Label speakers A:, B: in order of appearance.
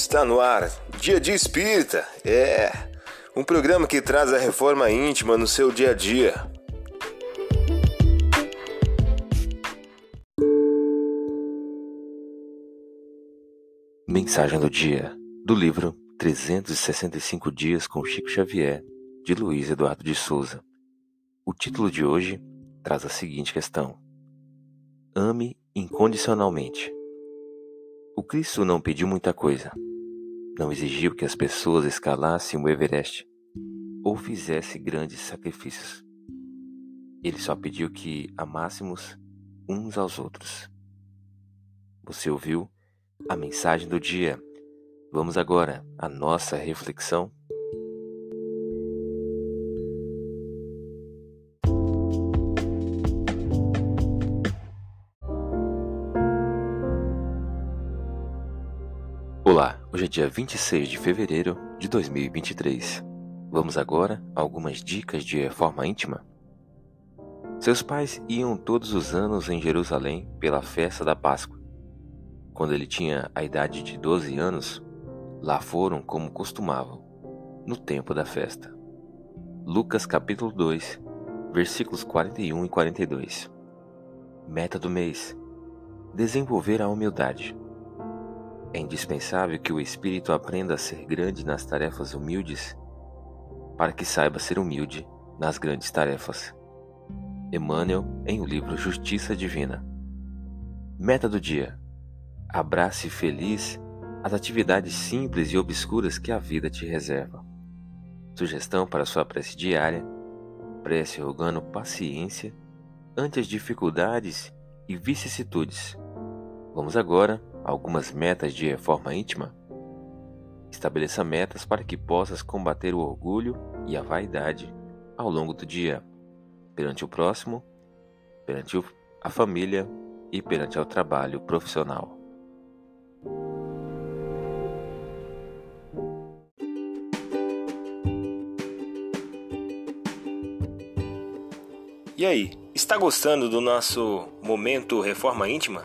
A: Está no ar, Dia de Espírita. É um programa que traz a reforma íntima no seu dia a dia.
B: Mensagem do dia do livro 365 dias com Chico Xavier, de Luiz Eduardo de Souza. O título de hoje traz a seguinte questão: Ame incondicionalmente. O Cristo não pediu muita coisa. Não exigiu que as pessoas escalassem o Everest ou fizessem grandes sacrifícios. Ele só pediu que amássemos uns aos outros. Você ouviu a mensagem do dia? Vamos agora à nossa reflexão. Olá, hoje é dia 26 de fevereiro de 2023. Vamos agora a algumas dicas de reforma íntima. Seus pais iam todos os anos em Jerusalém pela festa da Páscoa. Quando ele tinha a idade de 12 anos, lá foram como costumavam, no tempo da festa. Lucas capítulo 2, versículos 41 e 42. Meta do mês: desenvolver a humildade. É indispensável que o espírito aprenda a ser grande nas tarefas humildes, para que saiba ser humilde nas grandes tarefas. Emmanuel, em o livro Justiça Divina. Meta do dia: abrace feliz as atividades simples e obscuras que a vida te reserva. Sugestão para sua prece diária: prece rogando paciência ante as dificuldades e vicissitudes. Vamos agora algumas metas de reforma íntima? Estabeleça metas para que possas combater o orgulho e a vaidade ao longo do dia, perante o próximo, perante a família e perante o trabalho profissional.
A: E aí, está gostando do nosso momento Reforma Íntima?